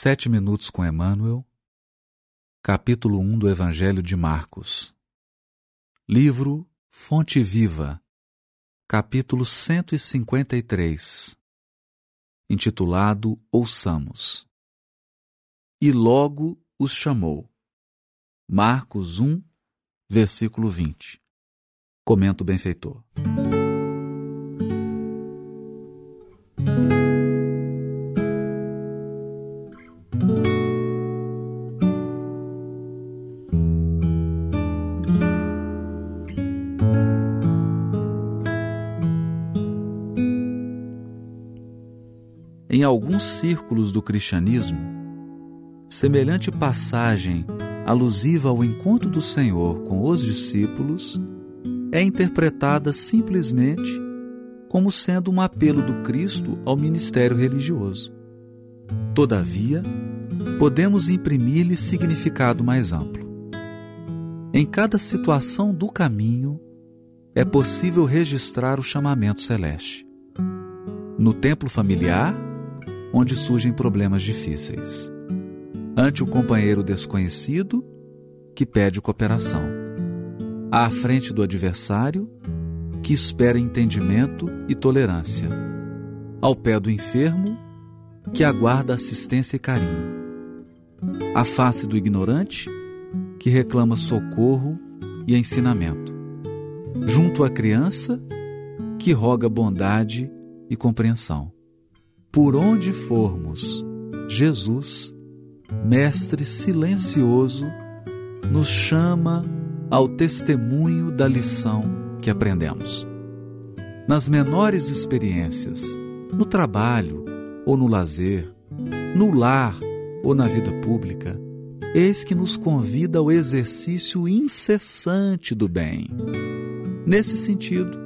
Sete Minutos com Emmanuel, capítulo 1 do Evangelho de Marcos. Livro Fonte Viva, capítulo 153, intitulado Ouçamos. E logo os chamou. Marcos 1, versículo 20. Comenta o benfeitor. Em alguns círculos do cristianismo, semelhante passagem alusiva ao encontro do Senhor com os discípulos é interpretada simplesmente como sendo um apelo do Cristo ao ministério religioso. Todavia, podemos imprimir-lhe significado mais amplo. Em cada situação do caminho, é possível registrar o chamamento celeste. No templo familiar, onde surgem problemas difíceis. Ante o companheiro desconhecido, que pede cooperação. À frente do adversário, que espera entendimento e tolerância. Ao pé do enfermo, que aguarda assistência e carinho. À face do ignorante, que reclama socorro e ensinamento. Junto à criança, que roga bondade e compreensão. Por onde formos, Jesus, Mestre silencioso, nos chama ao testemunho da lição que aprendemos. Nas menores experiências, no trabalho ou no lazer, no lar ou na vida pública, eis que nos convida ao exercício incessante do bem. Nesse sentido,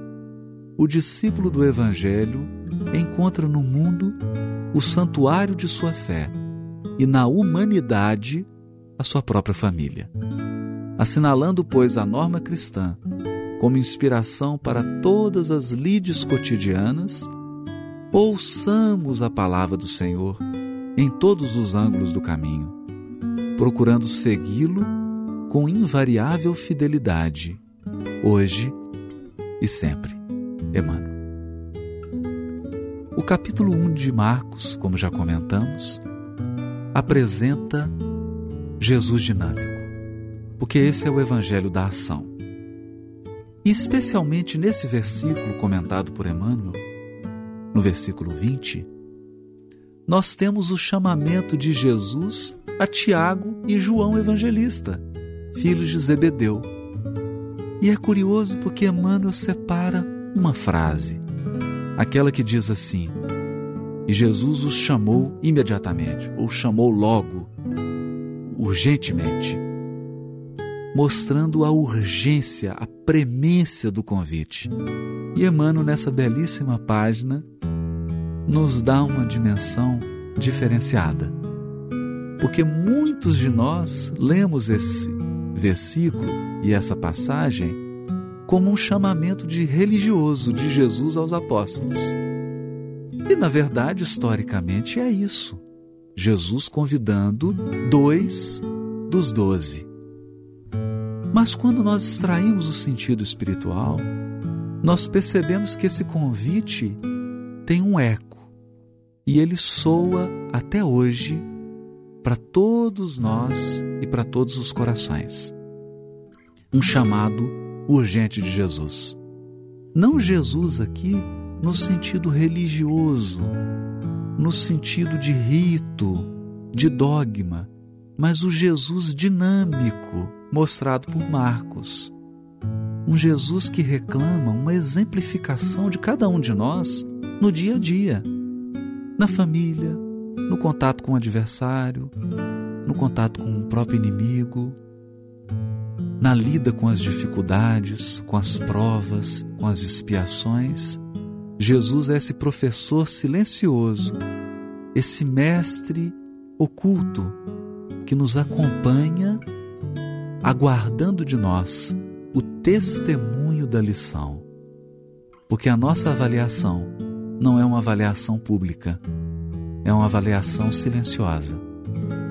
o discípulo do Evangelho encontra no mundo o santuário de sua fé e na humanidade a sua própria família. Assinalando, pois, a norma cristã como inspiração para todas as lides cotidianas, ouçamos a palavra do Senhor em todos os ângulos do caminho, procurando segui-lo com invariável fidelidade, hoje e sempre. Emmanuel. O capítulo 1 de Marcos, como já comentamos, apresenta Jesus dinâmico, porque esse é o evangelho da ação. E especialmente nesse versículo comentado por Emmanuel, no versículo 20, nós temos o chamamento de Jesus a Tiago e João Evangelista, filhos de Zebedeu. E é curioso porque Emmanuel separa uma frase aquela que diz assim: E Jesus os chamou imediatamente, ou chamou logo, urgentemente, mostrando a urgência, a premência do convite. E Emmanuel, nessa belíssima página, nos dá uma dimensão diferenciada. Porque muitos de nós lemos esse versículo e essa passagem como um chamamento de religioso de Jesus aos apóstolos. E, na verdade, historicamente, é isso. Jesus convidando dois dos doze. Mas quando nós extraímos o sentido espiritual, nós percebemos que esse convite tem um eco e ele soa até hoje para todos nós e para todos os corações. Um chamado urgente de Jesus. Não Jesus aqui no sentido religioso, no sentido de rito, de dogma, mas o Jesus dinâmico mostrado por Marcos. Um Jesus que reclama uma exemplificação de cada um de nós no dia a dia, na família, no contato com o adversário, no contato com o próprio inimigo, na lida com as dificuldades, com as provas, com as expiações, Jesus é esse professor silencioso, esse mestre oculto que nos acompanha, aguardando de nós o testemunho da lição. Porque a nossa avaliação não é uma avaliação pública, é uma avaliação silenciosa,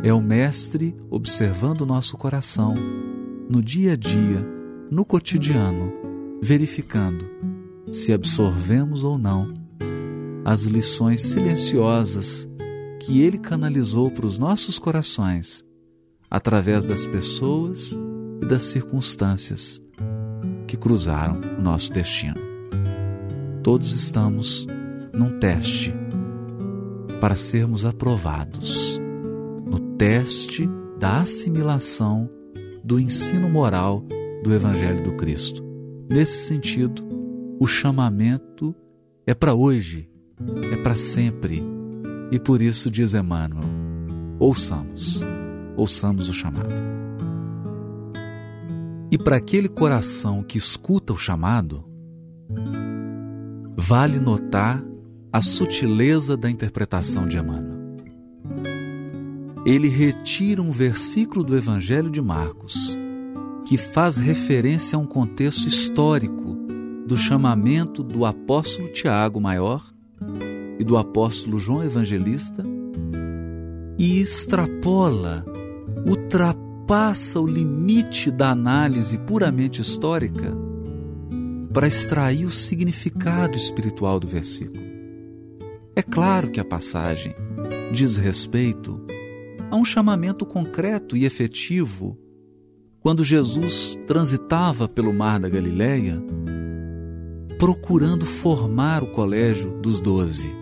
É o Mestre observando o nosso coração, no dia a dia, no cotidiano, verificando se absorvemos ou não as lições silenciosas que Ele canalizou para os nossos corações através das pessoas e das circunstâncias que cruzaram o nosso destino. Todos estamos num teste para sermos aprovados no teste da assimilação do ensino moral do Evangelho do Cristo. Nesse sentido, o chamamento é para hoje, é para sempre. E por isso diz Emmanuel: ouçamos, ouçamos o chamado. E para aquele coração que escuta o chamado, vale notar a sutileza da interpretação de Emmanuel. Ele retira um versículo do Evangelho de Marcos que faz referência a um contexto histórico do chamamento do apóstolo Tiago Maior e do apóstolo João Evangelista e extrapola, ultrapassa o limite da análise puramente histórica para extrair o significado espiritual do versículo. É claro que a passagem diz respeito a um chamamento concreto e efetivo quando Jesus transitava pelo mar da Galileia, procurando formar o colégio dos doze.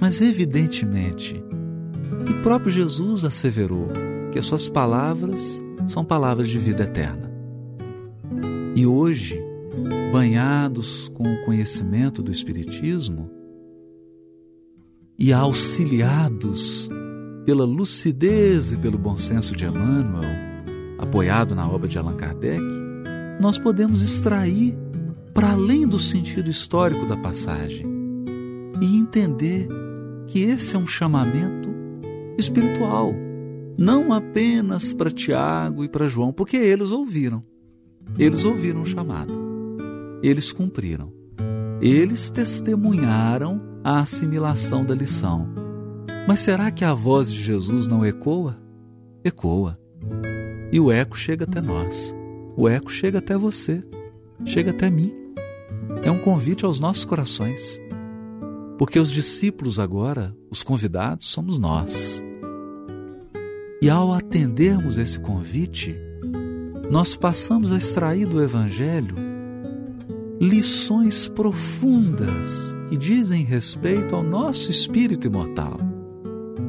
Mas, evidentemente, o próprio Jesus asseverou que as suas palavras são palavras de vida eterna. E hoje, banhados com o conhecimento do Espiritismo e auxiliados pela lucidez e pelo bom senso de Emmanuel, apoiado na obra de Allan Kardec, nós podemos extrair para além do sentido histórico da passagem e entender que esse é um chamamento espiritual, não apenas para Tiago e para João, porque eles ouviram. Eles ouviram o chamado. Eles cumpriram. Eles testemunharam a assimilação da lição. Mas será que a voz de Jesus não ecoa? Ecoa. E o eco chega até nós. O eco chega até você. Chega até mim. É um convite aos nossos corações. Porque os discípulos agora, os convidados, somos nós. E ao atendermos esse convite, nós passamos a extrair do Evangelho lições profundas que dizem respeito ao nosso espírito imortal.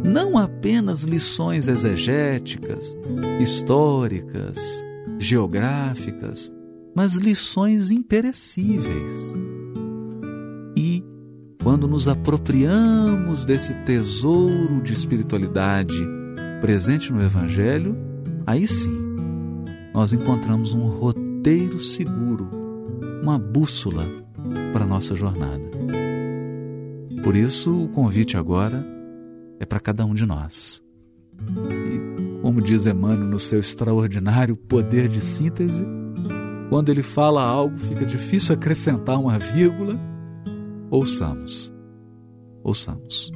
Não apenas lições exegéticas, históricas, geográficas, mas lições imperecíveis quando nos apropriamos desse tesouro de espiritualidade presente no Evangelho, aí sim nós encontramos um roteiro seguro, uma bússola para a nossa jornada. Por isso, o convite agora é para cada um de nós. E, como diz Emmanuel no seu extraordinário poder de síntese, quando ele fala algo, fica difícil acrescentar uma vírgula Ouçamos. Ouçamos.